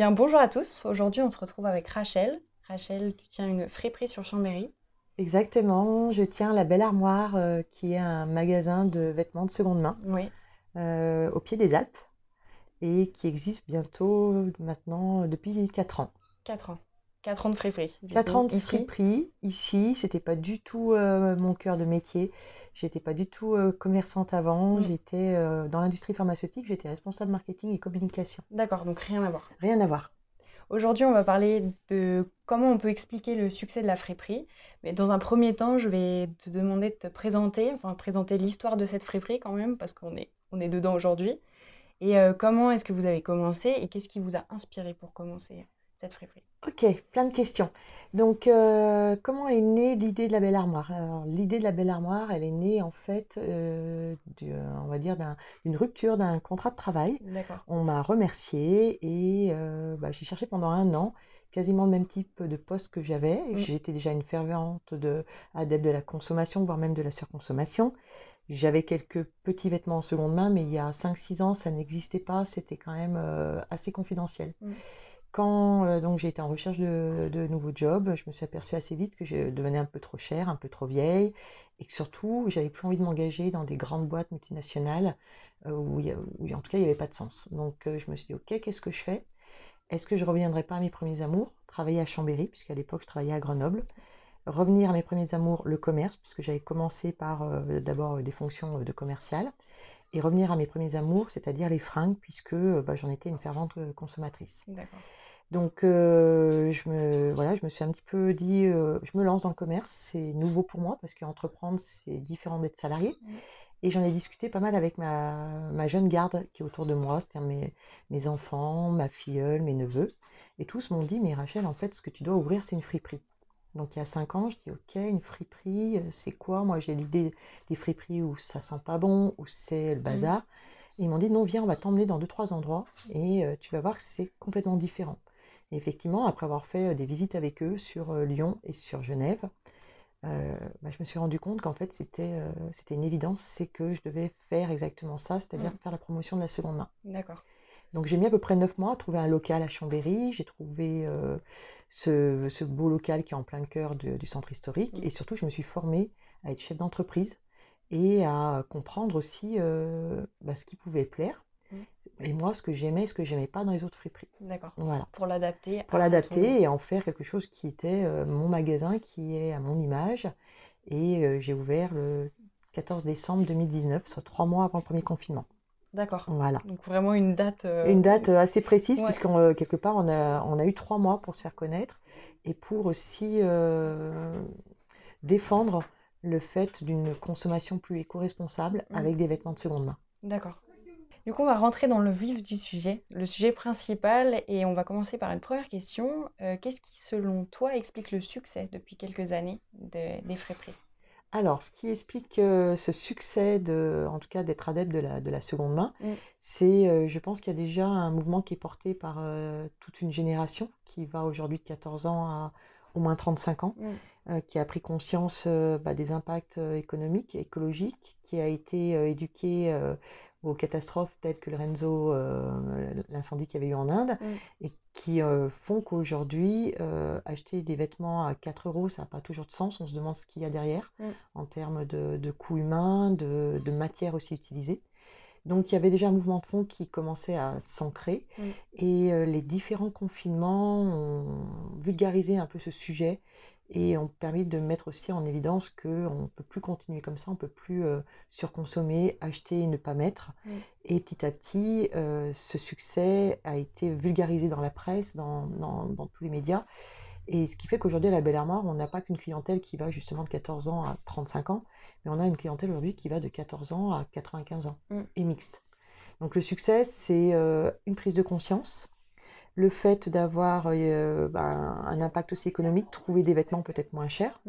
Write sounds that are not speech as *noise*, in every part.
Bien, bonjour à tous. Aujourd'hui, on se retrouve avec Rachel. Rachel, tu tiens une friperie sur Chambéry. Exactement, je tiens la Belle Armoire, euh, qui est un magasin de vêtements de seconde main Oui. euh, au pied des Alpes et qui existe bientôt maintenant depuis 4 ans. 4 ans. 4 ans de friperie. du 4 coup, ans de ici. friperie ici, c'était pas du tout euh, mon cœur de métier. J'étais pas du tout euh, commerçante avant, Mm. j'étais euh, dans l'industrie pharmaceutique, j'étais responsable marketing et communication. D'accord, donc rien à voir. Rien à voir. Aujourd'hui, on va parler de comment on peut expliquer le succès de la friperie. Mais dans un premier temps, je vais te demander de te présenter, enfin présenter l'histoire de cette friperie quand même, parce qu'on est, on est dedans aujourd'hui. Et comment est-ce que vous avez commencé et qu'est-ce qui vous a inspiré pour commencer cette friperie? Ok, plein de questions. Donc, euh, comment est née l'idée de la Belle Armoire? Alors, l'idée de la Belle Armoire, elle est née en fait, euh, du- on va dire, d'un- d'une rupture d'un contrat de travail. D'accord. On m'a remercié et euh, bah, j'ai cherché pendant un an quasiment le même type de poste que j'avais. Mm. J'étais déjà une fervente de, adepte de la consommation, voire même de la surconsommation. J'avais quelques petits vêtements en seconde main, mais il y a 5-6 ans, ça n'existait pas. C'était quand même euh, assez confidentiel. Mm. Quand euh, donc j'ai été en recherche de, nouveaux jobs, je me suis aperçue assez vite que je devenais un peu trop chère, un peu trop vieille, et que surtout, j'avais plus envie de m'engager dans des grandes boîtes multinationales euh, où, a- en tout cas il n'y avait pas de sens. Donc euh, je me suis dit, ok, qu'est-ce que je fais? Est-ce que je reviendrai pas à mes premiers amours, travailler à Chambéry, puisqu'à l'époque je travaillais à Grenoble, revenir à mes premiers amours, le commerce, puisque j'avais commencé par d'abord des fonctions de commercial, et revenir à mes premiers amours, c'est-à-dire les fringues, puisque euh, bah, j'en étais une fervente euh, consommatrice. Donc euh, je me, voilà, je me suis un petit peu dit, euh, je me lance dans le commerce, c'est nouveau pour moi, parce qu'entreprendre, c'est différent d'être salarié. Et j'en ai discuté pas mal avec ma, ma jeune garde qui est autour de moi, c'est-à-dire mes, mes enfants, ma filleule, mes neveux. Et tous m'ont dit, mais Rachel, en fait, ce que tu dois ouvrir, c'est une friperie. Donc il y a cinq ans, je dis, ok, une friperie, euh, c'est quoi? Moi, j'ai l'idée des friperies où ça sent pas bon, où c'est le bazar. Et ils m'ont dit, non, viens, on va t'emmener dans deux, trois endroits et euh, tu vas voir que c'est complètement différent. Et effectivement, après avoir fait euh, des visites avec eux sur euh, Lyon et sur Genève, euh, bah, je me suis rendu compte qu'en fait, c'était c'était une évidence, c'est que je devais faire exactement ça, c'est-à-dire Mm. faire la promotion de la seconde main. D'accord. Donc j'ai mis à peu près neuf mois à trouver un local à Chambéry. J'ai trouvé euh, ce, ce beau local qui est en plein cœur de- du centre historique. Mm. Et surtout, je me suis formée à être chef d'entreprise et à comprendre aussi euh, bah, ce qui pouvait plaire. Mm. Et moi, ce que j'aimais et ce que j'aimais pas dans les autres friperies. D'accord. Voilà. Pour l'adapter. Pour l'adapter ton- et en faire quelque chose qui était euh, mon magasin, qui est à mon image. Et j'ai ouvert le 14 décembre 2019, soit trois mois avant le premier confinement. D'accord. Voilà. Donc vraiment une date. euh, Une date euh, assez précise, Ouais. puisqu'en euh, quelque part, on a, on a eu trois mois pour se faire connaître et pour aussi euh, défendre le fait d'une consommation plus éco-responsable Mm. avec des vêtements de seconde main. D'accord. Du coup, on va rentrer dans le vif du sujet, le sujet principal, et on va commencer par une première question. Euh, Qu'est-ce qui, selon toi, explique le succès depuis quelques années de- des friperies? Alors, ce qui explique euh, ce succès, de, en tout cas d'être adepte de la, de la seconde main, Mm. c'est, euh, je pense qu'il y a déjà un mouvement qui est porté par euh, toute une génération qui va aujourd'hui de 14 ans à au moins 35 ans, Mm. qui a pris conscience bah, des impacts économiques, écologiques, qui a été éduqué euh, aux catastrophes telles que le Renzo, euh, l'incendie qu'il y avait eu en Inde, Mm. et qui euh, font qu'aujourd'hui, euh, acheter des vêtements à 4 euros, ça n'a pas toujours de sens. On se demande ce qu'il y a derrière Mm. en termes de, de coûts humains, de, de matière aussi utilisée. Donc il y avait déjà un mouvement de fond qui commençait à s'ancrer Mm. et euh, les différents confinements ont vulgarisé un peu ce sujet et ont permis de mettre aussi en évidence qu'on ne peut plus continuer comme ça, on ne peut plus euh, surconsommer, acheter et ne pas mettre. Et petit à petit, euh, ce succès a été vulgarisé dans la presse, dans, dans- dans tous les médias. Et ce qui fait qu'aujourd'hui, à la Belle Armoire, on n'a pas qu'une clientèle qui va justement de 14 ans à 35 ans, mais on a une clientèle aujourd'hui qui va de 14 ans à 95 ans Mm. et mixte. Donc le succès, c'est euh, une prise de conscience, le fait d'avoir euh, ben, un impact aussi économique, trouver des vêtements peut-être moins chers,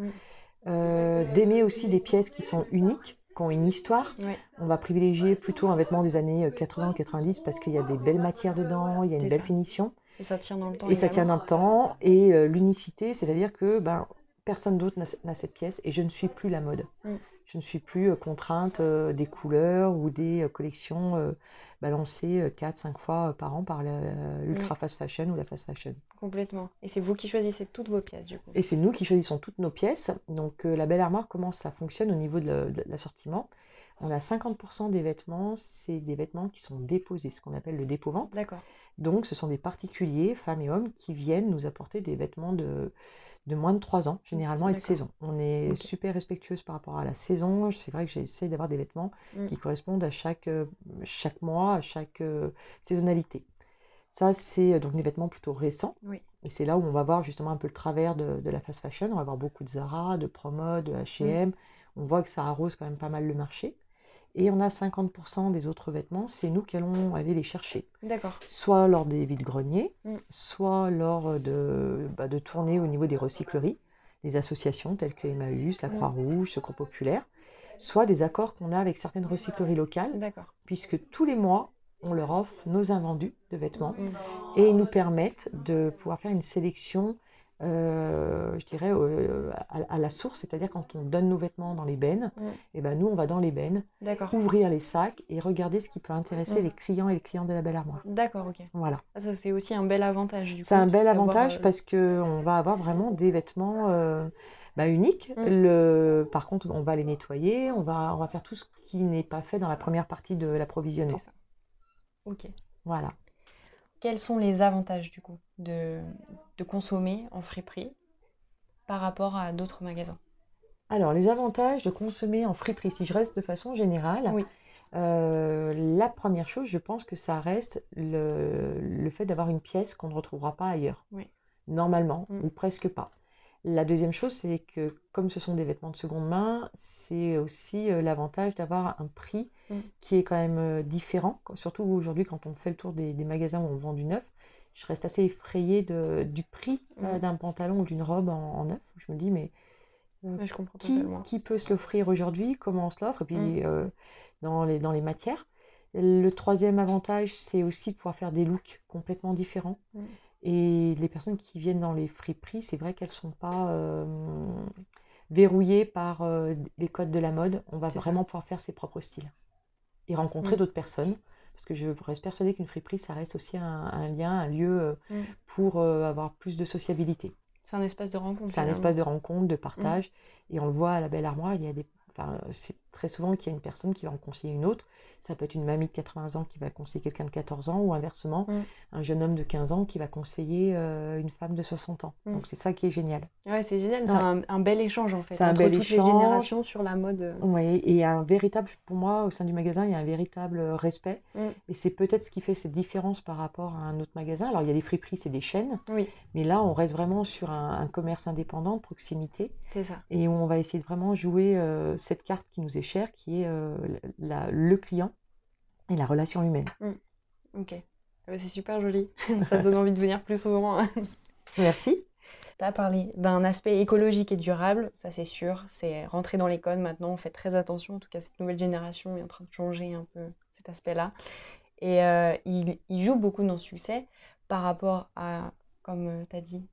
euh, d'aimer aussi des pièces qui sont uniques, qui ont une histoire. On va privilégier plutôt un vêtement des années 80-90 parce qu'il y a des belles matières dedans, il y a une belle ça. finition Et ça tient dans le temps et ça tient dans le temps. Et euh, l'unicité, c'est-à-dire que ben, personne d'autre n'a n'a cette pièce et je ne suis plus la mode. Mm. Je ne suis plus euh, contrainte euh, des couleurs ou des euh, collections balancées 4-5 fois par an par l'ultra fast fashion ou la fast fashion. Complètement. Et c'est vous qui choisissez toutes vos pièces, du coup. Et c'est nous qui choisissons toutes nos pièces. Donc la belle armoire, comment ça fonctionne au niveau de l'assortiment? On a 50% des vêtements, c'est des vêtements qui sont déposés, ce qu'on appelle le dépôt-vente. D'accord. Donc ce sont des particuliers, femmes et hommes, qui viennent nous apporter des vêtements de, de moins de 3 ans, généralement et de saison. On est super respectueuse par rapport à la saison. C'est vrai que j'essaie d'avoir des vêtements Mm. qui correspondent à chaque, euh, chaque mois, à chaque euh, saisonnalité. Ça, c'est euh, donc des vêtements plutôt récents. Oui. Et c'est là où on va voir justement un peu le travers de, de la fast fashion. On va voir beaucoup de Zara, de Promo, de H&M. On voit que ça arrose quand même pas mal le marché. Et on a 50% des autres vêtements, c'est nous qui allons aller les chercher. D'accord. Soit lors des vides-greniers, Mm. soit lors de, bah, de tournées au niveau des recycleries, des associations telles que Emmaüs, la Mm. Croix-Rouge, Secours Populaire, soit des accords qu'on a avec certaines recycleries locales, D'accord. puisque tous les mois, on leur offre nos invendus de vêtements Mm. et ils nous permettent de pouvoir faire une sélection, euh, je dirais, euh, à, à la source, c'est-à-dire quand on donne nos vêtements dans les bennes, Mm. et ben nous, on va dans les bennes, ouvrir les sacs et regarder ce qui peut intéresser Mm. les clients et les clients de la belle armoire. D'accord, ok. Voilà. Ah, ça, c'est aussi un bel avantage, C'est un bel avantage euh, parce qu'on va avoir vraiment des vêtements euh, bah, uniques. Mm. Le... Par contre, on va les nettoyer, on va, on va faire tout ce qui n'est pas fait dans la première partie de l'approvisionnement. Ok. Voilà. Quels sont les avantages, du coup, de, de consommer en friperie par rapport à d'autres magasins? Alors, les avantages de consommer en friperie, si je reste de façon générale, Oui. euh, la première chose, je pense que ça reste le, le fait d'avoir une pièce qu'on ne retrouvera pas ailleurs. Oui. Normalement, Mm. ou presque pas. La deuxième chose, c'est que comme ce sont des vêtements de seconde main, c'est aussi euh, l'avantage d'avoir un prix Mm. qui est quand même euh, différent. Surtout aujourd'hui, quand on fait le tour des, des magasins où on vend du neuf, je reste assez effrayée de- du prix euh, Mm. d'un pantalon ou d'une robe en, en neuf. Je me dis, mais euh, je comprends qui, peut se l'offrir aujourd'hui, comment on se l'offre, et puis Mm. euh, dans les, dans les matières. Le troisième avantage, c'est aussi de pouvoir faire des looks complètement différents. Et les personnes qui viennent dans les friperies, c'est vrai qu'elles ne sont pas euh, verrouillées par euh, les codes de la mode. On va ça. vraiment pouvoir faire ses propres styles et rencontrer Mm. d'autres personnes. Parce que je reste persuadée qu'une friperie, ça reste aussi un, un lien, un lieu euh, Mm. pour euh, avoir plus de sociabilité. C'est un espace de rencontre, C'est un espace de rencontre, de partage. Et on le voit à la Belle Armoire, il y a des... enfin, c'est très souvent qu'il y a une personne qui va en conseiller une autre. Ça peut être une mamie de 80 ans qui va conseiller quelqu'un de 14 ans, ou inversement, Mm. un jeune homme de 15 ans qui va conseiller euh, une femme de 60 ans. Mm. Donc c'est ça qui est génial. Ouais, c'est génial. C'est Ouais. un, un bel échange, en fait, C'est un entre bel toutes échange. les générations sur la mode. euh. Oui, et un véritable, pour moi, au sein du magasin, il y a un véritable respect. Mm. Et c'est peut-être ce qui fait cette différence par rapport à un autre magasin. Alors il y a des friperies, c'est des chaînes, Oui, mais là on reste vraiment sur un, un commerce indépendant, de proximité. c'est ça. et où on va essayer de vraiment jouer euh, cette carte qui nous est chère, qui est euh, la- le client et la relation humaine. Ok. Ah bah, c'est super joli. *laughs* Ça donne envie de venir plus souvent. hein. Merci. Tu as parlé d'un aspect écologique et durable, ça c'est sûr, c'est rentré dans les codes maintenant, on fait très attention, en tout cas cette nouvelle génération est en train de changer un peu cet aspect-là. Et euh, il, il joue beaucoup dans ce succès par rapport à, comme tu as dit,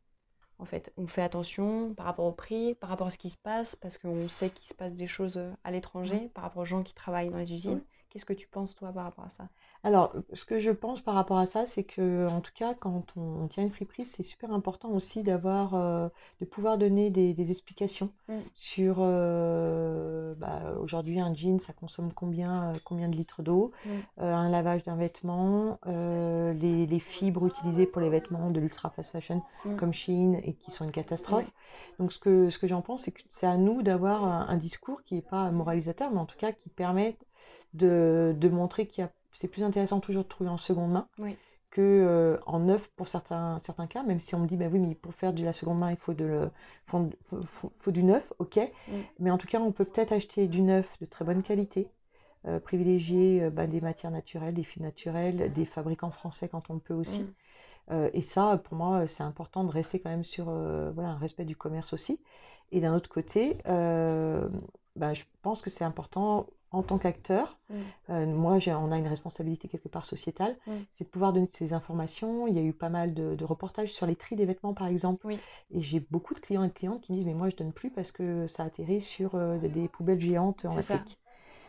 en fait, on fait attention par rapport au prix, par rapport à ce qui se passe, parce qu'on sait qu'il se passe des choses euh, à l'étranger, par rapport aux gens qui travaillent dans les usines. Qu'est-ce que tu penses toi par rapport à ça? Alors, ce que je pense par rapport à ça, c'est que, en tout cas, quand on, on tient une friperie, c'est super important aussi d'avoir, euh, de pouvoir donner des, des explications Mm. sur, euh, bah, aujourd'hui, un jean, ça consomme combien, euh, combien de litres d'eau, Mm. euh, un lavage d'un vêtement, euh, les, les fibres utilisées pour les vêtements de l'ultra fast fashion Mm. comme Shein et qui sont une catastrophe. Donc, ce que, ce que j'en pense, c'est que c'est à nous d'avoir un, un discours qui n'est pas moralisateur, mais en tout cas qui permette de, de montrer qu'il y a c'est plus intéressant toujours de trouver en seconde main Oui. que euh, en neuf pour certains, certains cas, même si on me dit, bah oui, mais pour faire de la seconde main, il faut, de le, faut, faut- faut- du neuf, ok. Mais en tout cas, on peut peut-être acheter du neuf de très bonne qualité, euh, privilégier euh, bah, des matières naturelles, des fils naturels, des fabricants français quand on peut aussi. Et ça, pour moi, c'est important de rester quand même sur voilà, un respect du commerce aussi. Et d'un autre côté, bah, je pense que c'est important en tant qu'acteur. Mm. Euh, moi, on a une responsabilité quelque part sociétale, Mm. c'est de pouvoir donner ces informations. Il y a eu pas mal de, de reportages sur les tris des vêtements, par exemple. Oui. Et j'ai beaucoup de clients et de clientes qui me disent, mais moi, je donne plus parce que ça atterrit sur euh, des, des poubelles géantes en ça. Afrique.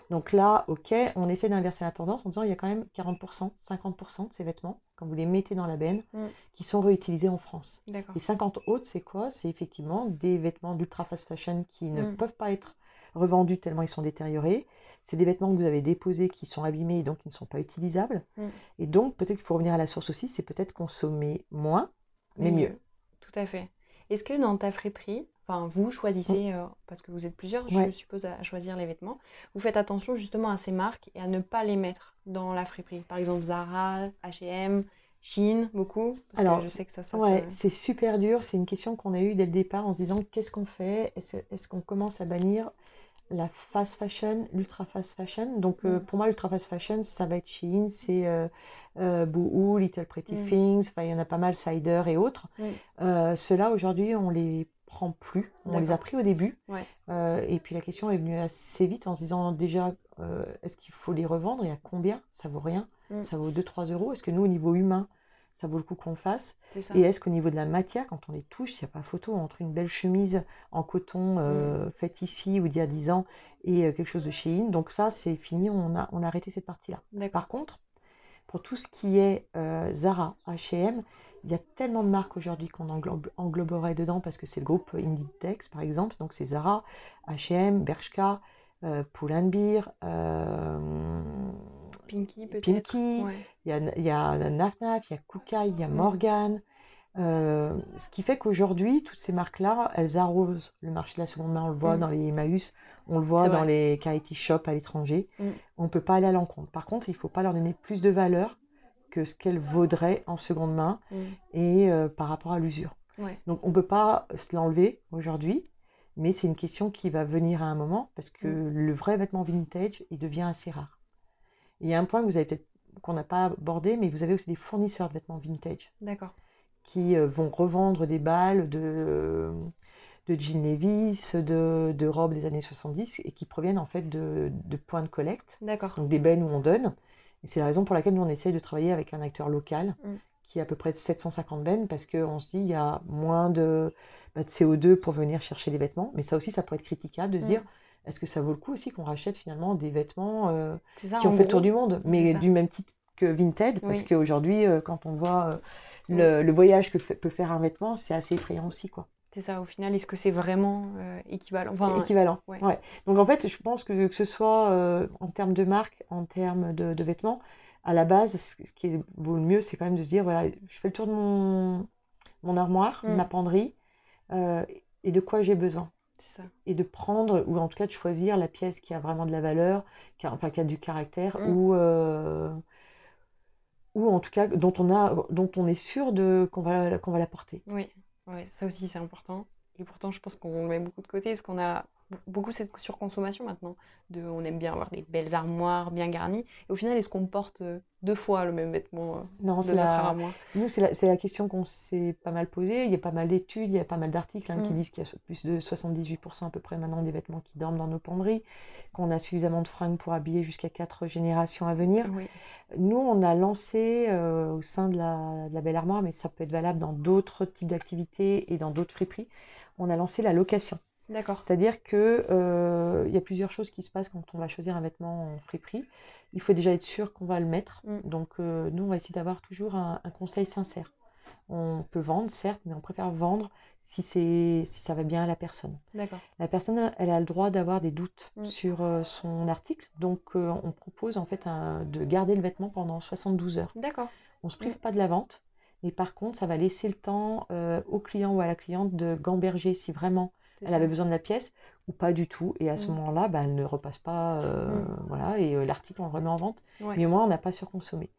Donc là, ok, on essaie d'inverser la tendance en disant, il y a quand même 40%, 50% de ces vêtements, quand vous les mettez dans la benne, Mm. qui sont réutilisés en France. Les 50 autres, c'est quoi? C'est effectivement des vêtements d'ultra fast fashion qui ne peuvent pas être revendus tellement ils sont détériorés. C'est des vêtements que vous avez déposés qui sont abîmés et donc qui ne sont pas utilisables. Mm. Et donc, peut-être qu'il faut revenir à la source aussi, c'est peut-être consommer moins, mais mieux. Tout à fait. Est-ce que dans ta friperie, enfin vous choisissez, euh, parce que vous êtes plusieurs, je suppose, à choisir les vêtements, vous faites attention justement à ces marques et à ne pas les mettre dans la friperie. Par exemple Zara, H&M, Shein, beaucoup. Parce Alors, que je sais que ça, ça Ouais, se- c'est super dur. C'est une question qu'on a eue dès le départ en se disant qu'est-ce qu'on fait? Est-ce est-ce qu'on commence à bannir la fast fashion, l'ultra fast fashion Donc, euh, Mm. pour moi, l'ultra fast fashion, ça va être Shein, c'est euh, euh, Boohoo, Little Pretty Mm. Things, il y en a pas mal, Cider et autres. Mm. Ceux-là, aujourd'hui, on les prend plus. On les a pris au début. Ouais. Et puis la question est venue assez vite en se disant déjà, est-ce qu'il faut les revendre et à combien? Ça vaut rien. Mm. Ça vaut 2-3 euros. Est-ce que nous, au niveau humain, ça vaut le coup qu'on le fasse. Et est-ce qu'au niveau de la matière, quand on les touche, il n'y a pas photo entre une belle chemise en coton euh, faite ici ou d'il y a 10 ans et euh, quelque chose de chez In Donc ça, c'est fini, on a, on a arrêté cette partie-là. Par contre, pour tout ce qui est euh, Zara, H&M, il y a tellement de marques aujourd'hui qu'on englobe- engloberait dedans parce que c'est le groupe Inditex, par exemple. Donc c'est Zara, H&M, Bershka, Pull&Bear, Pinky peut-être. Pinky, Ouais. il y a, il y a Naf Naf, il y a Kukai, il y a. Morgan. Euh, ce qui fait qu'aujourd'hui, toutes ces marques-là, elles arrosent le marché de la seconde main. On le voit Mm. dans les Emmaüs, on le voit dans les charity shops à l'étranger. Mm. On ne peut pas aller à l'encontre. Par contre, il ne faut pas leur donner plus de valeur que ce qu'elles vaudraient en seconde main Mm. et euh, par rapport à l'usure. Ouais. Donc on ne peut pas se l'enlever aujourd'hui, mais c'est une question qui va venir à un moment parce que le vrai vêtement vintage, il devient assez rare. Il y a un point que vous avez peut-être qu'on n'a pas abordé, mais vous avez aussi des fournisseurs de vêtements vintage D'accord. qui euh, vont revendre des balles de, de jeans Levi's, de, de robes des années 70 et qui proviennent en fait de, de points de collecte, D'accord. donc des bennes où on donne. Et c'est la raison pour laquelle nous on essaye de travailler avec un acteur local Mm. qui a à peu près 750 bennes parce qu'on se dit il y a moins de, bah, de CO2 pour venir chercher des vêtements. Mais ça aussi, ça pourrait être critiquable de se Mm. dire est-ce que ça vaut le coup aussi qu'on rachète finalement des vêtements euh, ça, qui ont en fait le tour du monde, mais du même type que Vinted, parce Oui. qu'aujourd'hui, euh, quand on voit euh, le, le voyage que peut faire un vêtement, c'est assez effrayant aussi, quoi. C'est ça, au final, est-ce que c'est vraiment euh, équivalent? Enfin, Équivalent. ouais. Ouais. Donc en fait, je pense que que ce soit euh, en termes de marque, en termes de, de vêtements, à la base, ce qui est- vaut le mieux, c'est quand même de se dire, voilà, je fais le tour de mon, mon armoire, Mm. ma penderie, euh, et de quoi j'ai besoin. Ça. et de prendre, ou en tout cas de choisir la pièce qui a vraiment de la valeur, qui a, enfin, qui a du caractère, Mm. ou, euh, ou en tout cas dont on, a, dont on est sûr de, qu'on va, qu'on va la porter. Oui, ouais, ça aussi c'est important. Et pourtant, je pense qu'on met beaucoup de côté parce qu'on a beaucoup cette surconsommation maintenant. De, on aime bien avoir des belles armoires bien garnies. Et au final, est-ce qu'on porte euh, deux fois le même vêtement euh, Non, de notre la, armoire? nous, c'est la, la question qu'on s'est pas mal posée. Il y a pas mal d'études, il y a pas mal d'articles hein, qui Mm. disent qu'il y a plus de 78% à peu près maintenant des vêtements qui dorment dans nos penderies, qu'on a suffisamment de fringues pour habiller jusqu'à quatre générations à venir. Oui, Nous, on a lancé euh, au sein de la, de la Belle Armoire, mais ça peut être valable dans d'autres types d'activités et dans d'autres friperies, on a lancé la location. D'accord. C'est-à-dire que euh, il y a plusieurs choses qui se passent quand on va choisir un vêtement en friperie. Il faut déjà être sûr qu'on va le mettre. Mm. Donc euh, nous, on va essayer d'avoir toujours un, un conseil sincère. On peut vendre, certes, mais on préfère vendre si, c'est, si ça va bien à la personne. D'accord. La personne, elle a le droit d'avoir des doutes Mm. sur euh, son article. Donc on propose en fait un- de garder le vêtement pendant 72 heures. D'accord. On ne se Mm. prive pas de la vente, mais par contre, ça va laisser le temps au client ou à la cliente de gamberger si vraiment elle ça. avait besoin de la pièce ou pas du tout. Et à ce Mm. moment-là, bah, elle ne repasse pas. euh, Mm. Voilà, et euh, l'article, on le remet en vente. Ouais. Mais au moins, on n'a pas surconsommé.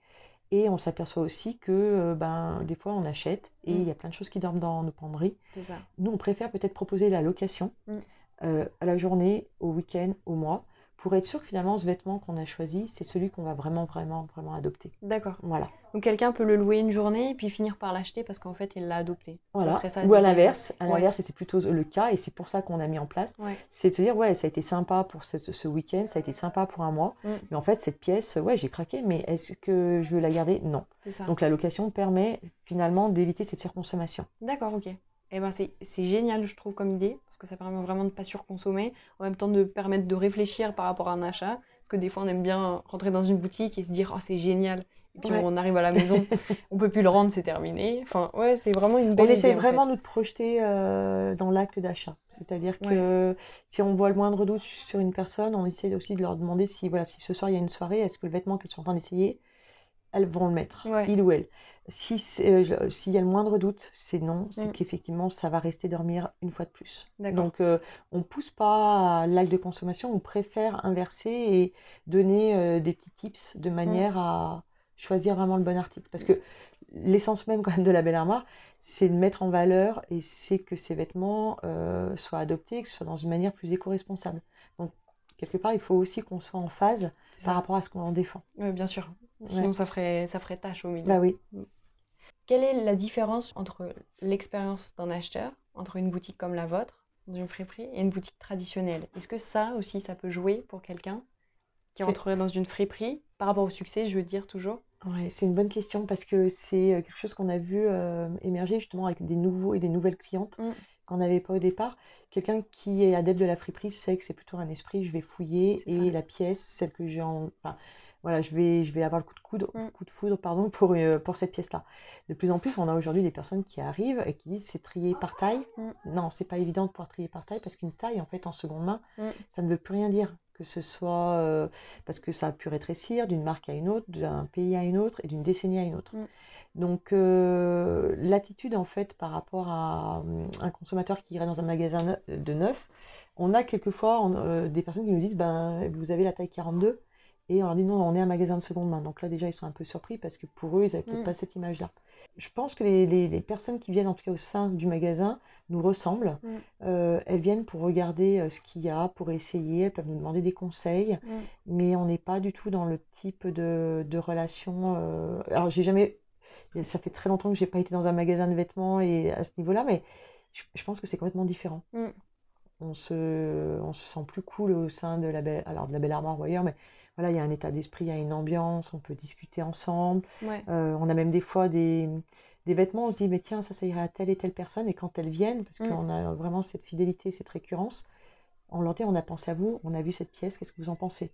Et on s'aperçoit aussi que euh, ben, des fois, on achète et Mm. il y a plein de choses qui dorment dans nos penderies. Nous, on préfère peut-être proposer la location à la journée, au week-end, au mois, pour être sûr que finalement ce vêtement qu'on a choisi, c'est celui qu'on va vraiment, vraiment, vraiment adopter. D'accord. Voilà. Donc quelqu'un peut le louer une journée et puis finir par l'acheter parce qu'en fait il l'a adopté. Voilà. ça, Ou à l'inverse, à Ouais. l'inverse, et c'est plutôt le cas, et c'est pour ça qu'on a mis en place, Ouais. c'est de se dire, ouais, ça a été sympa pour ce, ce week-end, ça a été sympa pour un mois, Mm. mais en fait, cette pièce, ouais, j'ai craqué, mais est-ce que je veux la garder? Non. Ça. Donc la location permet finalement d'éviter cette surconsommation. D'accord, ok. Eh ben c'est génial, je trouve, comme idée, parce que ça permet vraiment de ne pas surconsommer, en même temps de permettre de réfléchir par rapport à un achat, parce que des fois on aime bien rentrer dans une boutique et se dire, oh c'est génial, et puis Ouais. on arrive à la maison, *laughs* on peut plus le rendre, c'est terminé. Enfin, ouais, c'est vraiment une On belle essaie idée, en vraiment fait. nous de projeter euh, dans l'acte d'achat. C'est-à-dire que si on voit le moindre doute sur une personne, on essaie aussi de leur demander si, voilà, si ce soir il y a une soirée, est-ce que le vêtement qu'elles sont en train d'essayer, elles vont le mettre, Ouais. il ou elle. Si euh, s'il y a le moindre doute, c'est non, c'est Mm. qu'effectivement ça va rester dormir une fois de plus. Donc euh, on pousse pas l'acte de consommation, on préfère inverser et donner euh, des petits tips de manière à choisir vraiment le bon article. Parce que l'essence même quand même de la belle armoire, c'est de mettre en valeur et c'est que ces vêtements euh, soient adoptés, que ce soit dans une manière plus éco-responsable. Quelque part, il faut aussi qu'on soit en phase par rapport à ce qu'on en défend. Ouais, bien sûr. Sinon Ouais. ça ferait, ça ferait tâche au milieu. Bah oui. Quelle est la différence entre l'expérience d'un acheteur, entre une boutique comme la vôtre, dans une friperie, et une boutique traditionnelle? Est-ce que ça aussi, ça peut jouer pour quelqu'un qui rentrerait dans une friperie, par rapport au succès, je veux dire toujours Ouais, c'est une bonne question parce que c'est euh, quelque chose qu'on a vu euh, émerger justement avec des nouveaux et des nouvelles clientes Mm. Qu'on n'avait pas au départ. Quelqu'un qui est adepte de la friperie sait que c'est plutôt un esprit, je vais fouiller et ça. la pièce, celle que j'ai en... Enfin, voilà, je vais, je vais avoir le coup de, Mm. coup de foudre pardon, *laughs* pour, euh, pour cette pièce-là. De plus en plus, on a aujourd'hui des personnes qui arrivent et qui disent c'est trié par taille. Mm. Non, c'est pas évident de pouvoir trier par taille parce qu'une taille, en fait, en seconde main, Mm. ça ne veut plus rien dire. Que ce soit euh, parce que ça a pu rétrécir d'une marque à une autre, d'un pays à une autre et d'une décennie à une autre. Mm. Donc euh, l'attitude en fait par rapport à hum, un consommateur qui irait dans un magasin de neuf, on a quelquefois on- euh, des personnes qui nous disent ben vous avez la taille 42 et on leur dit non on est un magasin de seconde main. Donc là déjà ils sont un peu surpris parce que pour eux ils n'avaient peut-être Mm. pas cette image-là. Je pense que les, les- les personnes qui viennent en tout cas au sein du magasin nous ressemblent. Mm. Euh, elles viennent pour regarder euh, ce qu'il y a, pour essayer, elles peuvent nous demander des conseils Mm. mais on n'est pas du tout dans le type de, de relation. euh, Alors, j'ai jamais. Ça fait très longtemps que j'ai pas été dans un magasin de vêtements et à ce niveau-là, mais je, je pense que c'est complètement différent. On se, on se sent plus cool au sein de la belle, alors de la belle armoire ou ailleurs, mais voilà, il y a un état d'esprit, il y a une ambiance, on peut discuter ensemble. Ouais. Euh, on a même des fois des, des vêtements, on se dit, mais tiens, ça, ça irait à telle et telle personne, et quand elles viennent, parce Mm. qu'on a vraiment cette fidélité, cette récurrence, on leur dit, on a pensé à vous, on a vu cette pièce, qu'est-ce que vous en pensez?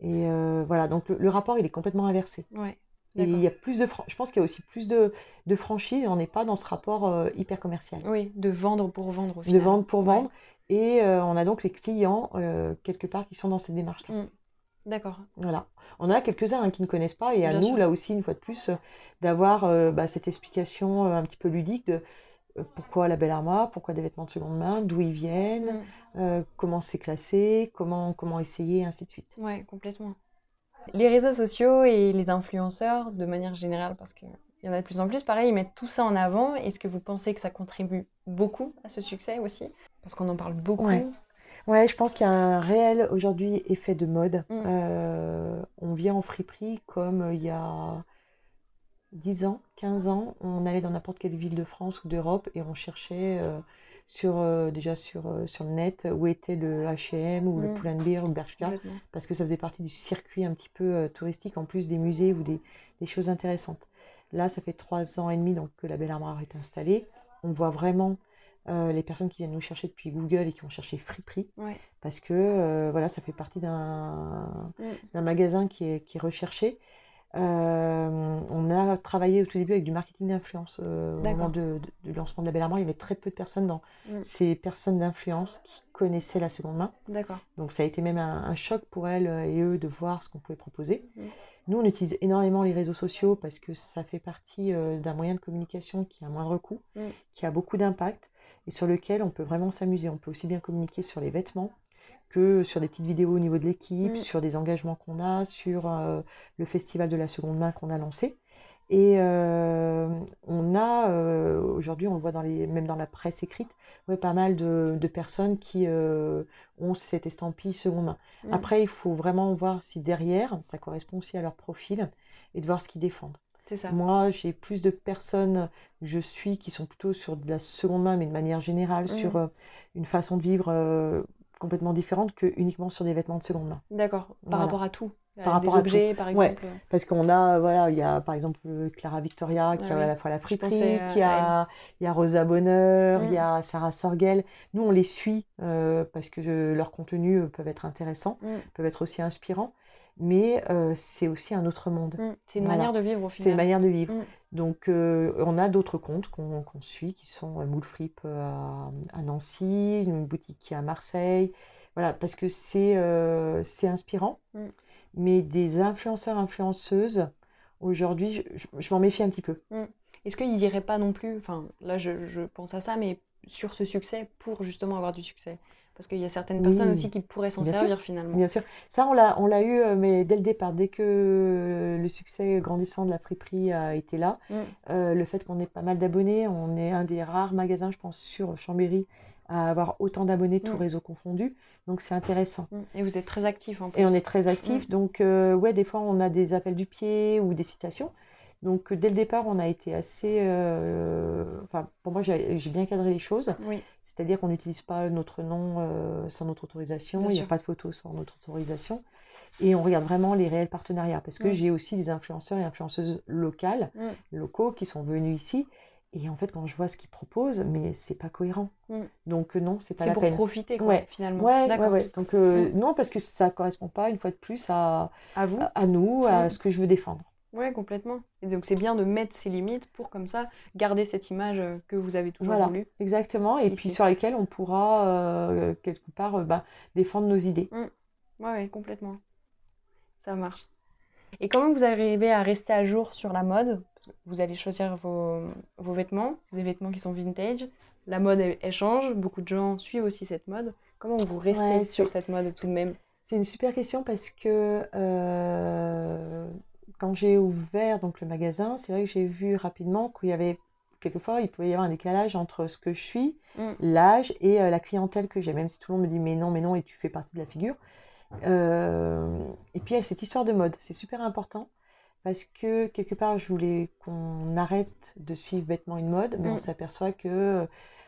Et euh, voilà, donc le, le rapport, il est complètement inversé. Ouais. Et il y a plus de, je pense qu'il y a aussi plus de, de franchise, et on n'est pas dans ce rapport euh, hyper commercial, Oui, de vendre pour vendre au de vendre pour Ouais. vendre. Et on a donc les clients, quelque part, qui sont dans cette démarche-là. Mm. D'accord. Voilà. On a quelques-uns hein, qui ne connaissent pas, et à Bien nous, sûr. là aussi, une fois de plus, euh, d'avoir euh, bah, cette explication euh, un petit peu ludique de pourquoi la belle armoire, pourquoi des vêtements de seconde main, d'où ils viennent, Mm. comment c'est classé, comment, comment essayer, ainsi de suite. Ouais, complètement. Les réseaux sociaux et les influenceurs, de manière générale, parce qu'il y en a de plus en plus, pareil, ils mettent tout ça en avant. Est-ce que vous pensez que ça contribue beaucoup à ce succès aussi? Parce qu'on en parle beaucoup. Ouais. Ouais, je pense qu'il y a un réel aujourd'hui effet de mode. Mm. Euh, on vient en friperie comme euh, il y a 10 ans, 15 ans, on allait dans n'importe quelle ville de France ou d'Europe et on cherchait euh, sur, euh, déjà sur, sur le net où était le H&M ou le Mm. Pull&Bear ou le Bershka parce que ça faisait partie du circuit un petit peu touristique en plus des musées ou des, des choses intéressantes. Là, ça fait trois ans et demi donc, que la Belle Armoire est installée. On voit vraiment euh, les personnes qui viennent nous chercher depuis Google et qui ont cherché friperie Ouais. parce que euh, voilà, ça fait partie d'un Mm. magasin qui est, qui est recherché. Euh, on a travaillé au tout début avec du marketing d'influence. au moment de- de- du lancement de la Belle Armoire, il y avait très peu de personnes dans Mm. ces personnes d'influence qui connaissaient la seconde main. Donc ça a été même un, un choc pour elles et eux de voir ce qu'on pouvait proposer. Mm. Nous, on utilise énormément les réseaux sociaux parce que ça fait partie d'un moyen de communication qui a un moindre coût, qui a beaucoup d'impact et sur lequel on peut vraiment s'amuser. On peut aussi bien communiquer sur les vêtements que sur des petites vidéos au niveau de l'équipe, Mm. sur des engagements qu'on a, sur euh, le festival de la seconde main qu'on a lancé. Et euh, on a, euh, aujourd'hui, on le voit dans les, même dans la presse écrite, ouais, pas mal de, de personnes qui euh, ont cette estampille seconde main. Mm. Après, il faut vraiment voir si derrière, ça correspond aussi à leur profil et de voir ce qu'ils défendent. Ça. Moi, j'ai plus de personnes que je suis qui sont plutôt sur de la seconde main, mais de manière générale, sur euh, une façon de vivre euh, complètement différente que uniquement sur des vêtements de seconde main. D'accord. Par Voilà. rapport à tout. Par À rapport des à tout. objets, par Ouais. exemple. Parce qu'on a, voilà, il y a par exemple euh, Clara Victoria qui Ah a oui. à la fois la friperie, qui a, il y a Rosa Bonheur, il Mm. y a Sarah Sorgel. Nous, on les suit euh, parce que euh, leurs contenus euh, peuvent être intéressants, Mm. peuvent être aussi inspirants, mais euh, c'est aussi un autre monde. Mm. C'est une Voilà. manière de vivre au C'est une final. manière de vivre. Mm. Donc, euh, on a d'autres comptes qu'on suit qui sont euh, Moule Fripe euh, à, à Nancy, une boutique qui est à Marseille. Voilà, parce que c'est c'est inspirant. Mm. Mais des influenceurs, influenceuses, aujourd'hui, je, je- je m'en méfie un petit peu. Est-ce qu'ils diraient pas non plus, enfin là je, je pense à ça, mais sur ce succès pour justement avoir du succès? Parce qu'il y a certaines personnes Oui. aussi qui pourraient s'en sûr. servir finalement. Bien sûr. Ça, on l'a, on l'a eu, euh, mais dès le départ, dès que euh, le succès grandissant de la friperie a été là, Mm. euh, le fait qu'on ait pas mal d'abonnés, on est un des rares magasins, je pense, sur Chambéry à avoir autant d'abonnés, tout Mm. réseau confondu. Donc, c'est intéressant. Mm. Et vous êtes très actifs en plus. Et on est très actifs. Donc, euh, ouais, des fois, on a des appels du pied ou des citations. Donc, dès le départ, on a été assez. euh, Enfin, pour moi, j'ai bien cadré les choses. Oui, C'est-à-dire qu'on n'utilise pas notre nom euh, sans notre autorisation, il n'y a pas de photos sans notre autorisation. Et on regarde vraiment les réels partenariats. Parce que j'ai aussi des influenceurs et influenceuses locales, locaux, qui sont venus ici. Et en fait, quand je vois ce qu'ils proposent, mais c'est pas cohérent. Donc, euh, non, c'est pas c'est la pour peine. profiter quoi, Ouais. finalement. Ouais, D'accord. ouais. Donc, euh, non, parce que ça correspond pas, une fois de plus, à, À vous à- à nous, à ce que je veux défendre. Ouais, complètement. Et donc c'est bien de mettre ses limites pour comme ça garder cette image euh, que vous avez toujours Voilà. voulu. Exactement. Et Ici. puis, sur lesquels on pourra, euh, quelque part, euh, bah, défendre nos idées. Ouais, ouais, complètement. Ça marche. Et comment vous arrivez à rester à jour sur la mode? Parce que vous allez choisir vos, vos vêtements, des vêtements qui sont vintage. La mode, elle, elle change. Beaucoup de gens suivent aussi cette mode. Comment vous restez Ouais, sur cette mode tout de même? C'est une super question parce que euh, quand j'ai ouvert donc le magasin, c'est vrai que j'ai vu rapidement qu'il y avait quelquefois il pouvait y avoir un décalage entre ce que je suis, Mm. l'âge et euh, la clientèle que j'ai. Même si tout le monde me dit mais non, mais non et tu fais partie de la figure. Euh, et puis il y a cette histoire de mode, c'est super important parce que quelque part je voulais qu'on arrête de suivre bêtement une mode, mais on Mm. s'aperçoit que euh,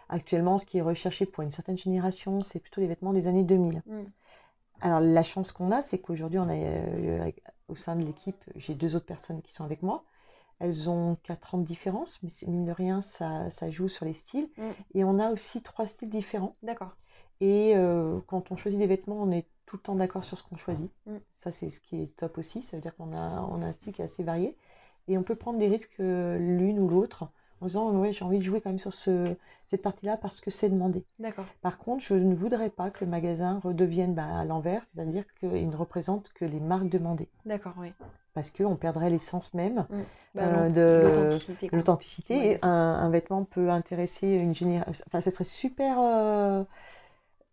actuellement ce qui est recherché pour une certaine génération, c'est plutôt les vêtements des années 2000. Mm. Alors, la chance qu'on a, c'est qu'aujourd'hui, on a, euh, au sein de l'équipe, j'ai deux autres personnes qui sont avec moi. Elles ont 4 ans de différence, mais mine de rien, ça, ça joue sur les styles. Mm. Et on a aussi trois styles différents. D'accord. Et euh, quand on choisit des vêtements, on est tout le temps d'accord sur ce qu'on choisit. Mm. Ça, c'est ce qui est top aussi. Ça veut dire qu'on a, on a un style qui est assez varié. Et on peut prendre des risques euh, l'une ou l'autre en disant, ouais, j'ai envie de jouer quand même sur ce, cette partie-là parce que c'est demandé. D'accord. Par contre, je ne voudrais pas que le magasin redevienne bah, à l'envers, c'est-à-dire qu'il ne représente que les marques demandées. D'accord, oui. Parce qu'on perdrait l'essence même Bah, Euh, de- l'authenticité. Ouais, un, un vêtement peut intéresser une génération. Enfin, ça serait super euh,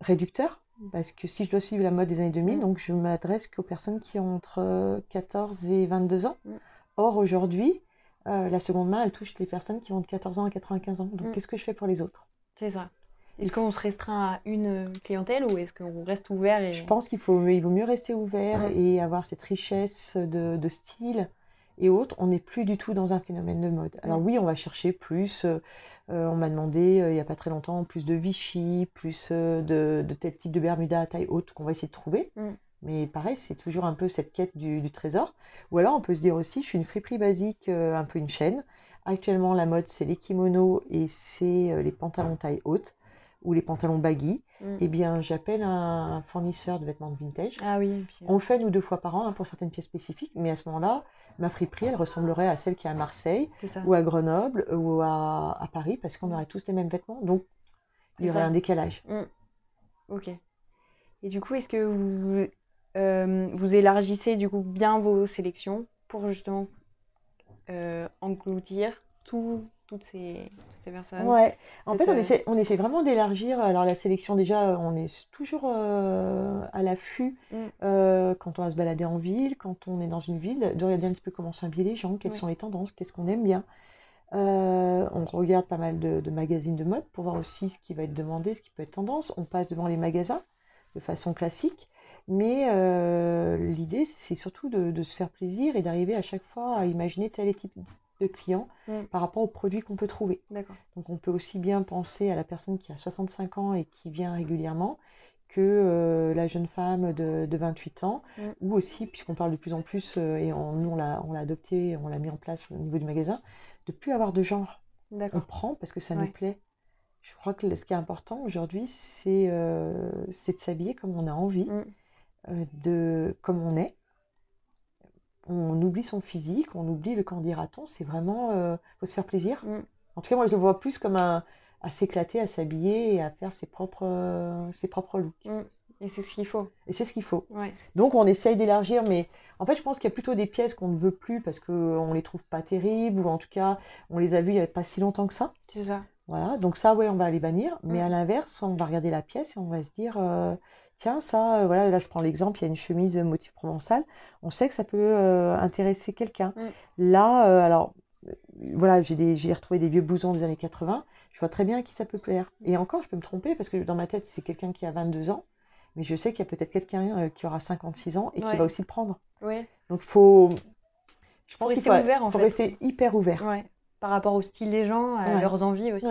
réducteur. Parce que si je dois suivre la mode des années 2000, Mm. donc je m'adresse qu'aux personnes qui ont entre euh, 14 et 22 ans. Mm. Or, aujourd'hui, euh, la seconde main, elle touche les personnes qui ont de 14 ans à 95 ans. Donc, Mm. qu'est-ce que je fais pour les autres? C'est ça. Est-ce qu'on se restreint à une clientèle ou est-ce qu'on reste ouvert et... Je pense qu'il faut, il vaut mieux rester ouvert Mm. et avoir cette richesse de, de style et autres. On n'est plus du tout dans un phénomène de mode. Alors Mm. oui, on va chercher plus. euh, euh, on m'a demandé euh, il n'y a pas très longtemps plus de Vichy, plus de, de tel type de Bermuda à taille haute qu'on va essayer de trouver. Mm. Mais pareil, c'est toujours un peu cette quête du, du trésor. Ou alors on peut se dire aussi, je suis une friperie basique, euh, un peu une chaîne. Actuellement, la mode, c'est les kimonos et c'est euh, les pantalons taille haute ou les pantalons baggy. Mm. Eh bien, j'appelle un, un fournisseur de vêtements de vintage. Ah oui, puis, On le fait ou deux fois par an hein, pour certaines pièces spécifiques, mais à ce moment-là, ma friperie, elle ressemblerait à celle qui est à Marseille ou à Grenoble ou à, à Paris parce qu'on aurait tous les mêmes vêtements. Donc, il y aurait ça. un décalage. Ok. Et du coup, est-ce que vous, euh, vous élargissez du coup bien vos sélections pour justement euh, engloutir tout toutes ces, toutes ces personnes. Ouais. En fait, on euh, essaie, on essaie vraiment d'élargir. Alors, la sélection, déjà, on est toujours euh, à l'affût Mm. euh, quand on va se balader en ville, quand on est dans une ville, de regarder un petit peu comment sont habillés les gens, quelles Oui. sont les tendances, qu'est-ce qu'on aime bien. On regarde pas mal de, de magazines de mode pour voir aussi ce qui va être demandé, ce qui peut être tendance. On passe devant les magasins de façon classique. Mais euh, l'idée, c'est surtout de, de se faire plaisir et d'arriver à chaque fois à imaginer tel type de client Mm. par rapport aux produits qu'on peut trouver. Donc on peut aussi bien penser à la personne qui a 65 ans et qui vient régulièrement que euh, la jeune femme de, de 28 ans, Mm. ou aussi, puisqu'on parle de plus en plus, euh, et on- nous on l'a adopté, on l'a mis en place au niveau du magasin, de plus avoir de genre. On prend parce que ça nous plaît. Je crois que ce qui est important aujourd'hui, c'est euh, c'est de s'habiller comme on a envie, Mm. Euh, de, comme on est. On oublie son physique, on oublie le candidaton, c'est vraiment, euh, faut se faire plaisir. Mm. En tout cas, moi, je le vois plus comme un, à s'éclater, à s'habiller et à faire ses propres, euh, ses propres looks. Mm. Et c'est ce qu'il faut. Et c'est ce qu'il faut. Ouais. Donc, on essaye d'élargir, mais en fait, je pense qu'il y a plutôt des pièces qu'on ne veut plus parce qu'on les trouve pas terribles, ou en tout cas, on les a vues il n'y a pas si longtemps que ça. C'est ça. Voilà, donc ça, ouais, on va les bannir. Mais Mm. à l'inverse, on va regarder la pièce et on va se dire, euh, tiens, ça, euh, voilà, là, je prends l'exemple, il y a une chemise euh, motif provençal. On sait que ça peut euh, intéresser quelqu'un. Mm. Là, euh, alors, voilà, j'ai retrouvé des vieux blousons des années 80. Je vois très bien à qui ça peut plaire. Et encore, je peux me tromper parce que dans ma tête, c'est quelqu'un qui a 22 ans. Mais je sais qu'il y a peut-être quelqu'un qui aura 56 ans et qui va aussi le prendre. Ouais. Donc, il faut. Je pense qu'il rester faut, ouvert, en faut fait. rester hyper ouvert. Ouais. Par rapport au style des gens, à leurs envies aussi.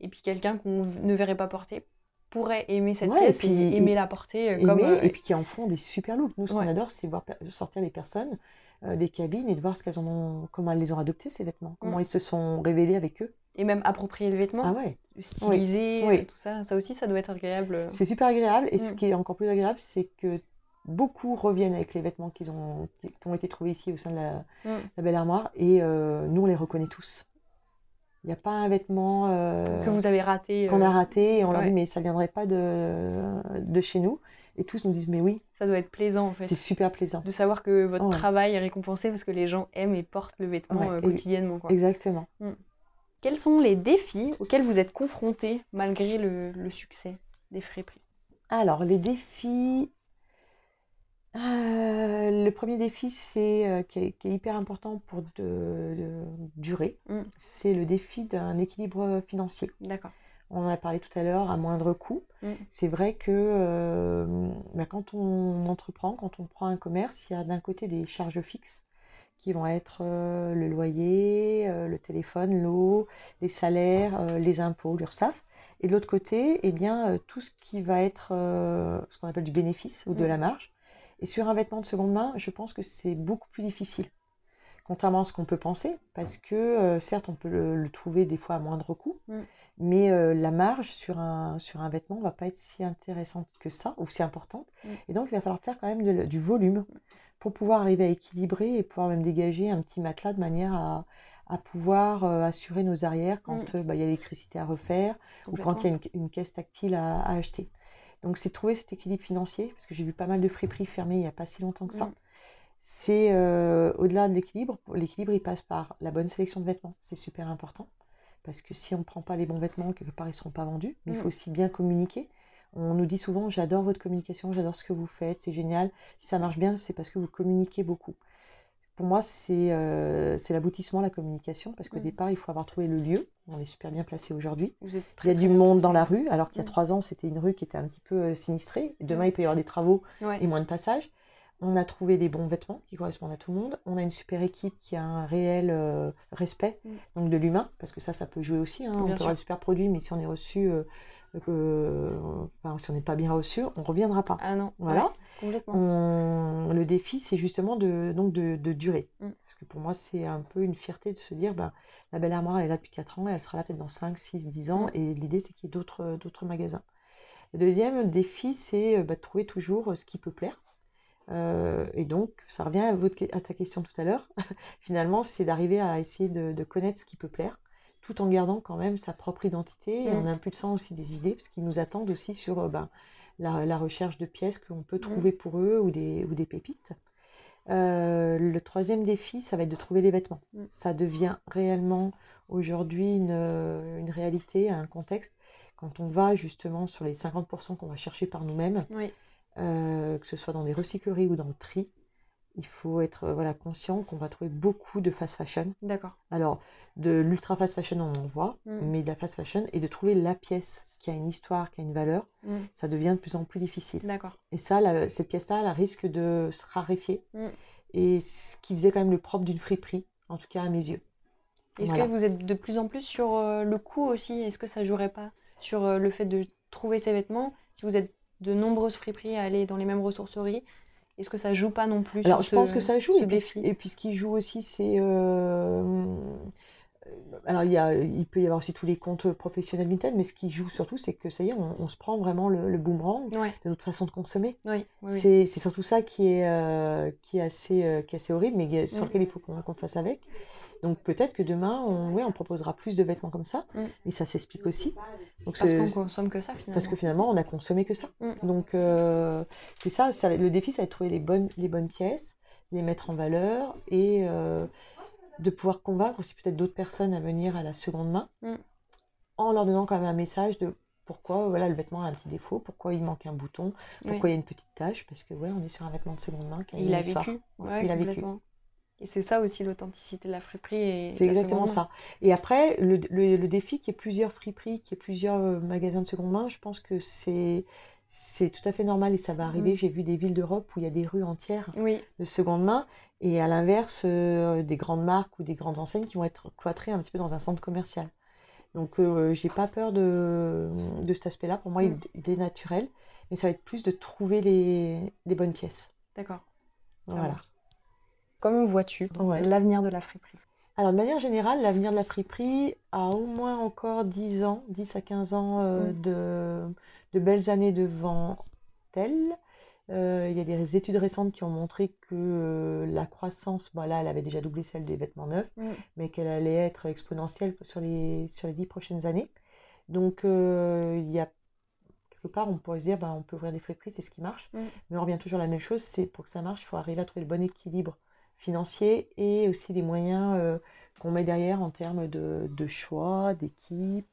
Et puis quelqu'un qu'on ne verrait pas porter pourrait aimer cette Ouais, et pièce et aimer la porter euh, comme. aimer, euh, et puis qui en font des super looks. Nous, ce Ouais. qu'on adore, c'est voir sortir les personnes euh, des cabines et de voir ce qu'elles ont, comment elles les ont adoptés, ces vêtements, comment Mm. ils se sont révélés avec eux. et même approprier le vêtement, Ah ouais, styliser, Oui. tout ça. Ça aussi, ça doit être agréable. c'est super agréable. Et ce Mm. qui est encore plus agréable, c'est que beaucoup reviennent avec les vêtements qu'ils ont, qui ont été trouvés ici au sein de la, Mm. la belle armoire et euh, nous, on les reconnaît tous. Il n'y a pas un vêtement euh, Que vous avez raté. qu'on euh, a raté et on leur dit mais ça viendrait pas de, de chez nous. Et tous nous disent mais oui, Ça doit être plaisant en fait. c'est super plaisant. De savoir que votre Ouais. travail est récompensé parce que les gens aiment et portent le vêtement Ouais, euh, quotidiennement. Quoi. Exactement. Quels sont les défis auxquels vous êtes confrontés malgré le, le succès des friperies Alors, les défis. Euh, le premier défi, c'est euh, qui, est, qui est hyper important pour de, de durer, Mm. c'est le défi d'un équilibre financier. D'accord. On en a parlé tout à l'heure, à moindre coût. Mm. C'est vrai que euh, bah, quand on entreprend, quand on prend un commerce, il y a d'un côté des charges fixes qui vont être le loyer, le téléphone, l'eau, les salaires, les impôts, l'URSSAF. Et de l'autre côté, eh bien, tout ce qui va être ce qu'on appelle du bénéfice ou de Mm. la marge. Et sur un vêtement de seconde main, je pense que c'est beaucoup plus difficile. Contrairement à ce qu'on peut penser, parce que euh, certes, on peut le, le trouver des fois à moindre coût, Mm. mais euh, la marge sur un, sur un vêtement va pas être si intéressante que ça, ou si importante. Mm. Et donc, il va falloir faire quand même de- du volume pour pouvoir arriver à équilibrer et pouvoir même dégager un petit matelas de manière à, à pouvoir euh, assurer nos arrières quand euh, bah, il y a l'électricité à refaire ou quand il y a une, une caisse tactile à, à acheter. Donc, c'est trouver cet équilibre financier, parce que j'ai vu pas mal de friperies fermées il n'y a pas si longtemps que ça. Mm. C'est euh, au-delà de l'équilibre. L'équilibre, il passe par la bonne sélection de vêtements. C'est super important. Parce que si on ne prend pas les bons vêtements, quelque part, ils ne seront pas vendus. Mais il Mm. faut aussi bien communiquer. On nous dit souvent, j'adore votre communication, j'adore ce que vous faites, c'est génial. Si ça marche bien, c'est parce que vous communiquez beaucoup. Pour moi, c'est euh, l'aboutissement, la communication, parce qu'au Mm. départ, il faut avoir trouvé le lieu. On est super bien placé aujourd'hui. Il y a du monde dans la rue, alors qu'il y a trois ans, c'était une rue qui était un petit peu euh, sinistrée. Demain, il peut y avoir des travaux et moins de passages. On a trouvé des bons vêtements qui correspondent à tout le monde. On a une super équipe qui a un réel euh, respect Mm. donc de l'humain, parce que ça, ça peut jouer aussi. hein. On peut avoir des super produits, mais si on est reçu, euh, euh, enfin, si on n'est pas bien reçu, on ne reviendra pas. Ah non. Voilà. ouais, complètement. On- Le défi, c'est justement de, donc de, de durer. Mm. Parce que pour moi, c'est un peu une fierté de se dire, ben, la belle armoire, elle est là depuis 4 ans, et elle sera là peut-être dans 5, 6, 10 ans. Mm. Et l'idée, c'est qu'il y ait d'autres d'autres magasins. Le deuxième défi, c'est euh, bah, de trouver toujours euh, ce qui peut plaire. Euh, et donc, ça revient à, votre, à ta question tout à l'heure. *laughs* Finalement, c'est d'arriver à essayer de, de connaître ce qui peut plaire, tout en gardant quand même sa propre identité et Mm. en impulsant aussi des idées, parce qu'ils nous attendent aussi sur euh, ben, la, la recherche de pièces qu'on peut Mm. trouver pour eux ou des, ou des pépites. Euh, le troisième défi, ça va être de trouver les vêtements. Mm. Ça devient réellement aujourd'hui une, une réalité, un contexte. Quand on va justement sur les 50% qu'on va chercher par nous-mêmes, Oui, euh, que ce soit dans des recycleries ou dans le tri, il faut être euh, voilà, conscient qu'on va trouver beaucoup de fast fashion. d'accord. Alors, de l'ultra fast fashion, on en voit, Mm. mais de la fast fashion, et de trouver la pièce qui a une histoire, qui a une valeur, Mm. ça devient de plus en plus difficile. D'accord. Et ça, la- cette pièce-là, elle risque de se raréfier. Mm. Et ce qui faisait quand même le propre d'une friperie, en tout cas à mes yeux. Est-ce Voilà. que vous êtes de plus en plus sur euh, le coût aussi? Est-ce que ça jouerait pas sur euh, le fait de trouver ces vêtements? Si vous êtes de nombreuses friperies à aller dans les mêmes ressourceries, est-ce que ça joue pas non plus Alors, sur je pense que ça joue. Et puis, défi? et puis, ce qui joue aussi, c'est. euh, alors, il y a, il peut y avoir aussi tous les comptes professionnels Vinted, mais ce qui joue surtout, c'est que ça y est, on, on se prend vraiment le, le boomerang Ouais, de notre façon de consommer. oui, oui, oui. C'est c'est surtout ça qui est, euh, qui est, assez, euh, qui est assez horrible, mais sur Mm. lequel il faut qu'on qu'on fasse avec. Donc, peut-être que demain, on, proposera plus de vêtements comme ça, Mm. et ça s'explique aussi. Donc, Parce c'est- qu'on consomme que ça finalement. parce que finalement, on a consommé que ça. Mm. Donc, euh, c'est ça, le défi, ça va être de trouver les bonnes, les bonnes pièces, les mettre en valeur et euh, de pouvoir convaincre aussi peut-être d'autres personnes à venir à la seconde main Mm. en leur donnant quand même un message de pourquoi voilà, le vêtement a un petit défaut, pourquoi il manque un bouton, Oui. pourquoi il y a une petite tache, parce que ouais, on est sur un vêtement de seconde main qui a il a vécu. Ouais, il a vécu. Et c'est ça aussi l'authenticité de la friperie C'est exactement ça. Et après, le, le- le défi qu'il y ait plusieurs friperies, qu'il y ait plusieurs euh, magasins de seconde main, je pense que c'est c'est tout à fait normal et ça va arriver. Mm. J'ai vu des villes d'Europe où il y a des rues entières Oui, de seconde main et à l'inverse, euh, des grandes marques ou des grandes enseignes qui vont être cloîtrées un petit peu dans un centre commercial. Donc, euh, j'ai pas peur de, de cet aspect-là. Pour moi, il, Mm. il est naturel, mais ça va être plus de trouver les, les bonnes pièces. d'accord. Voilà. Comment vois-tu Ouais. l'avenir de la friperie? Alors, de manière générale, l'avenir de la friperie a au moins encore 10 ans, 10 à 15 ans euh, de, de belles années devant elle. Euh, il y a des études récentes qui ont montré que euh, la croissance, bon, là, elle avait déjà doublé celle des vêtements neufs, Mm. mais qu'elle allait être exponentielle sur les, sur les 10 prochaines années. Donc, euh, il y a quelque part, on pourrait se dire, ben, on peut ouvrir des friperies, c'est ce qui marche. Mm. Mais on revient toujours à la même chose, c'est pour que ça marche, il faut arriver à trouver le bon équilibre financier et aussi les moyens euh, qu'on met derrière en termes de, de choix, d'équipe,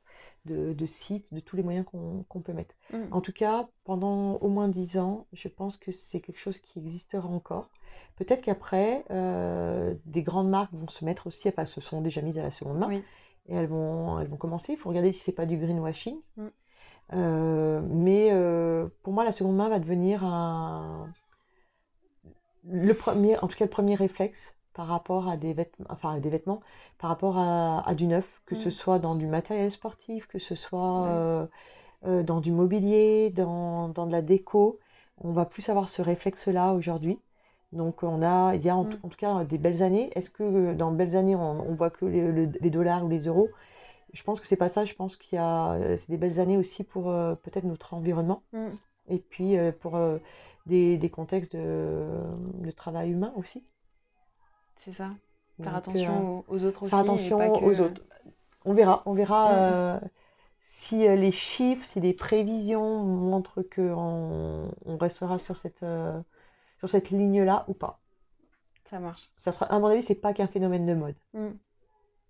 de, de sites, de tous les moyens qu'on peut mettre. Mm. En tout cas, pendant au moins 10 ans, je pense que c'est quelque chose qui existera encore. Peut-être qu'après, euh, des grandes marques vont se mettre aussi, enfin, se sont déjà mises à la seconde main, Oui. et elles vont, elles vont commencer. Il faut regarder si c'est pas du greenwashing. Mm. Euh, mais euh, pour moi, la seconde main va devenir un, le premier, en tout cas le premier réflexe par rapport à des vêtements, enfin à des vêtements, par rapport à, à du neuf, que ce Mm. soit dans du matériel sportif, que ce soit euh, euh, dans du mobilier, dans, dans de la déco. On va plus avoir ce réflexe-là aujourd'hui. Donc on a, il y a en, en tout cas des belles années. Est-ce que euh, dans belles années on, on voit que les, le- les dollars ou les euros? Je pense que c'est pas ça. Je pense qu'il y a, c'est des belles années aussi pour euh, peut-être notre environnement Mm. et puis euh, pour des, des contextes de, de travail humain aussi. C'est ça. Faire Donc, euh, attention aux, aux autres aussi. faire et attention pas que- aux autres. On verra, on verra Mm. euh, si euh, les chiffres, si les prévisions montrent qu'on on restera sur cette, euh, sur cette ligne-là ou pas. Ça marche. Ça sera, à mon avis, c'est pas qu'un phénomène de mode. Mm.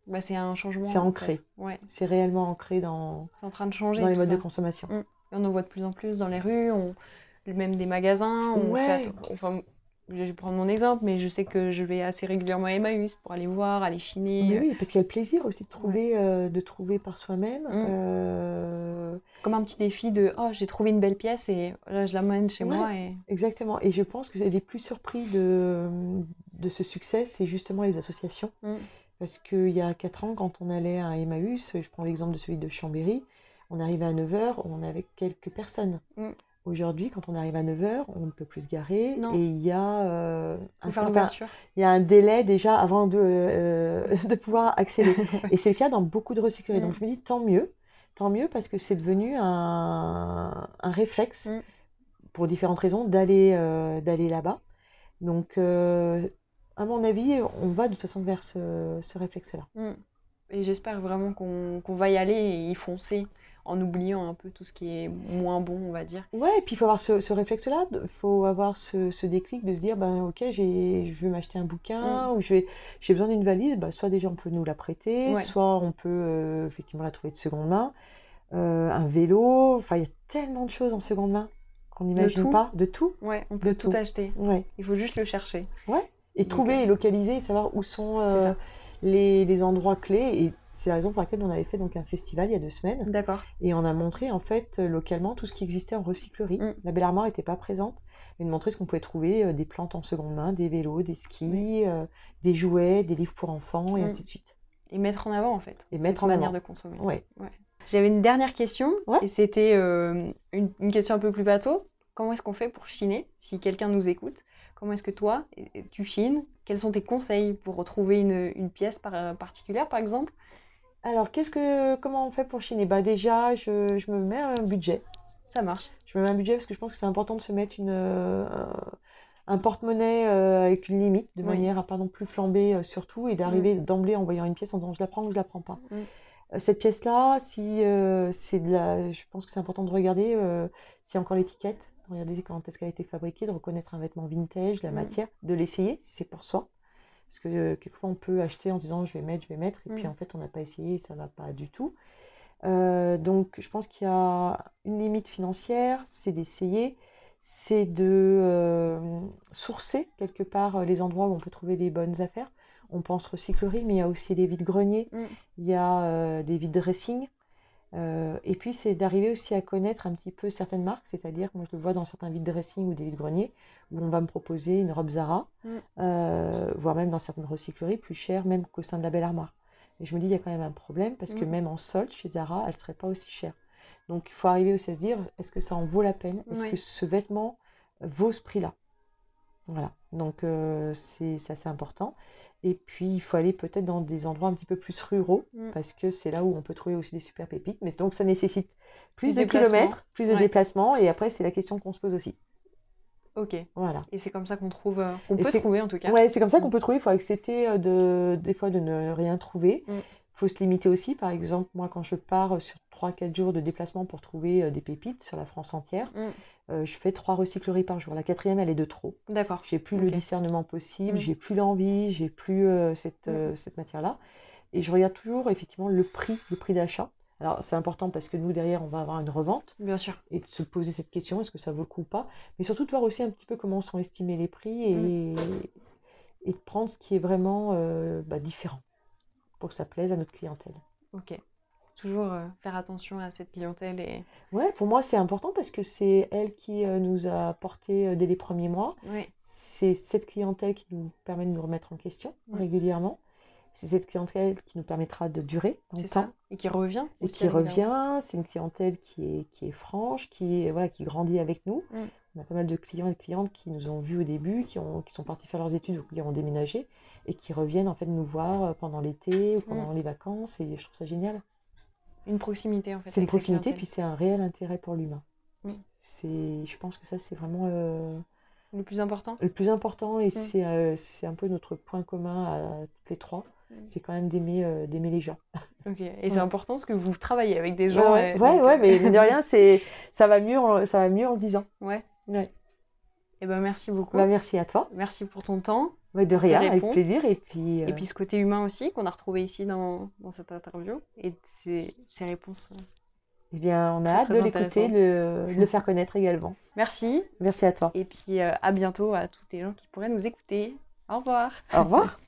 Bah, c'est un changement. C'est ancré. fait. Ouais, C'est réellement ancré dans, c'est en train de changer dans les modes ça. de consommation. Mm. Et on en voit de plus en plus dans les rues, on... même des magasins. On Ouais. fait atten- enfin, je vais prendre mon exemple, mais je sais que je vais assez régulièrement à Emmaüs pour aller voir, aller chiner. Mais oui, parce qu'il y a le plaisir aussi de trouver, euh, de trouver par soi-même. Mm. euh, Comme un petit défi de oh, j'ai trouvé une belle pièce et là je l'amène chez Ouais. moi. Et... Exactement. Et je pense que les plus surpris de, de ce succès, c'est justement les associations. Mm. Parce qu'il y a 4 ans, quand on allait à Emmaüs, je prends l'exemple de celui de Chambéry, on arrivait à 9h, on avait quelques personnes. Mm. Aujourd'hui, quand on arrive à 9h, on ne peut plus se garer Non. et il y a euh, un faire certain, il y a un délai déjà avant de, euh, *laughs* de pouvoir accéder. *laughs* Et c'est le cas dans beaucoup de recycleries. Donc Mm. je me dis tant mieux, tant mieux parce que c'est devenu un, un réflexe Mm. pour différentes raisons d'aller euh, d'aller là-bas. Donc euh, à mon avis, on va de toute façon vers ce, ce réflexe-là. Mm. Et j'espère vraiment qu'on qu'on va y aller et y foncer en oubliant un peu tout ce qui est moins bon, on va dire. Ouais, et puis il faut avoir ce, ce réflexe-là, il faut avoir ce, ce déclic de se dire, ben ok, j'ai, je veux m'acheter un bouquin ou je vais, j'ai besoin d'une valise, bah, soit déjà on peut nous la prêter, Ouais. soit on peut euh, effectivement la trouver de seconde main, Euh, un vélo, enfin il y a tellement de choses en seconde main qu'on n'imagine pas, de tout. Ouais, on peut De tout tout. acheter. Ouais. Il faut juste le chercher. Et Donc, trouver euh, et localiser et savoir où sont les, les endroits clés. Et c'est la raison pour laquelle on avait fait donc un festival il y a deux semaines. D'accord. Et on a montré en fait euh, localement tout ce qui existait en recyclerie. Mm. La Belle Armoire n'était pas présente, mais de montrer ce qu'on pouvait trouver, euh, des plantes en seconde main, des vélos, des skis, euh, des jouets, des livres pour enfants et Mm. ainsi de suite. Et mettre en avant, en fait. Et mettre en manière avant. de consommer. Ouais. J'avais une dernière question, Ouais. et c'était une, une question un peu plus bateau. Comment est-ce qu'on fait pour chiner si quelqu'un nous écoute? Comment est-ce que toi, tu chines? Quels sont tes conseils pour retrouver une, une pièce par- particulière, par exemple? Alors, qu'est-ce que, comment on fait pour chiner? Bah déjà, je, je me mets un budget. Ça marche. Je me mets un budget parce que je pense que c'est important de se mettre une, euh, un porte-monnaie euh, avec une limite, de Oui. manière à pas non plus flamber euh, surtout et d'arriver d'emblée en voyant une pièce en disant je la prends ou je la prends pas. Mm. Euh, Cette pièce-là, si c'est de la, je pense que c'est important de regarder s'il y a encore l'étiquette, de regarder quand est-ce qu'elle a été fabriquée, de reconnaître un vêtement vintage, la Mm. matière, de l'essayer si c'est pour soi. Parce que euh, quelquefois on peut acheter en disant je vais mettre, je vais mettre, et puis Mm. en fait on n'a pas essayé et ça va pas du tout. Euh, donc je pense qu'il y a une limite financière, c'est d'essayer, c'est de euh, sourcer quelque part les endroits où on peut trouver les bonnes affaires. On pense recyclerie, mais il y a aussi les vides-greniers, Mm. il y a des vides-dressing. Euh, et puis c'est d'arriver aussi à connaître un petit peu certaines marques, c'est-à-dire que moi je le vois dans certains vides-dressing ou des vides-greniers, où on va me proposer une robe Zara, Mm. euh, voire même dans certaines recycleries, plus chère même qu'au sein de la Belle Armoire. Et je me dis, il y a quand même un problème, parce que Mm. même en solde, chez Zara, elle ne serait pas aussi chère. Donc il faut arriver aussi à se dire, est-ce que ça en vaut la peine? Est-ce Oui. que ce vêtement vaut ce prix-là? Voilà, donc euh, c'est assez important. Et puis il faut aller peut-être dans des endroits un petit peu plus ruraux, Mm. parce que c'est là où on peut trouver aussi des super pépites. Mais donc ça nécessite plus Plus de kilomètres, plus de Ouais. déplacements, et après c'est la question qu'on se pose aussi. Ok. Voilà. Et c'est comme ça qu'on trouve, euh, qu'on peut trouver en tout cas. Ouais, c'est comme ça Mm. qu'on peut trouver. Il faut accepter euh, de, des fois de ne rien trouver. Il Mm. faut se limiter aussi. Par exemple, moi, quand je pars sur 3-4 jours de déplacement pour trouver euh, des pépites sur la France entière, Mm. Euh, je fais trois recycleries par jour. La quatrième, elle est de trop. D'accord. J'ai plus le discernement possible, Mm. j'ai plus l'envie, j'ai plus euh, cette, Mm. euh, cette matière-là. Et je regarde toujours effectivement le prix, le prix d'achat. Alors, c'est important parce que nous, derrière, on va avoir une revente Bien sûr. et de se poser cette question, est-ce que ça vaut le coup ou pas? Mais surtout de voir aussi un petit peu comment sont estimés les prix et, et de prendre ce qui est vraiment bah, différent pour que ça plaise à notre clientèle. Ok. Toujours euh, faire attention à cette clientèle et. Ouais, pour moi c'est important parce que c'est elle qui euh, nous a porté euh, dès les premiers mois. Ouais. C'est cette clientèle qui nous permet de nous remettre en question Ouais. régulièrement. C'est cette clientèle qui nous permettra de durer dans le ça. temps. Et qui revient. et qui revient. C'est une clientèle qui est, qui est franche, qui, voilà, qui grandit avec nous. Mm. On a pas mal de clients et de clientes qui nous ont vus au début, qui, ont, qui sont partis faire leurs études ou qui ont déménagé et qui reviennent en fait nous voir pendant l'été ou pendant les vacances et je trouve ça génial. Une proximité en fait. C'est une proximité puis c'est un réel intérêt pour l'humain. Mm. C'est, je pense que ça c'est vraiment euh, Le plus important. le plus important et Mm. c'est, euh, c'est un peu notre point commun à toutes les trois. Mm. C'est quand même d'aimer, euh, d'aimer les gens. *laughs* Ok. Et Ouais. c'est important parce que vous travaillez avec des gens. ouais, ouais, mais mine de *laughs* rien, c'est, ça va mieux, en, ça va mieux en le disant. Ouais. Ouais. Et ben merci beaucoup. Bah, merci à toi. Merci pour ton temps. Ouais, de rien, avec plaisir. Et puis, Et euh, puis ce côté humain aussi qu'on a retrouvé ici dans, dans cette interview. Et ces, ces réponses. euh. eh bien, on a hâte de l'écouter, de, de le faire connaître également. *laughs* Merci. Merci à toi. Et puis euh, à bientôt à tous les gens qui pourraient nous écouter. Au revoir. Au revoir.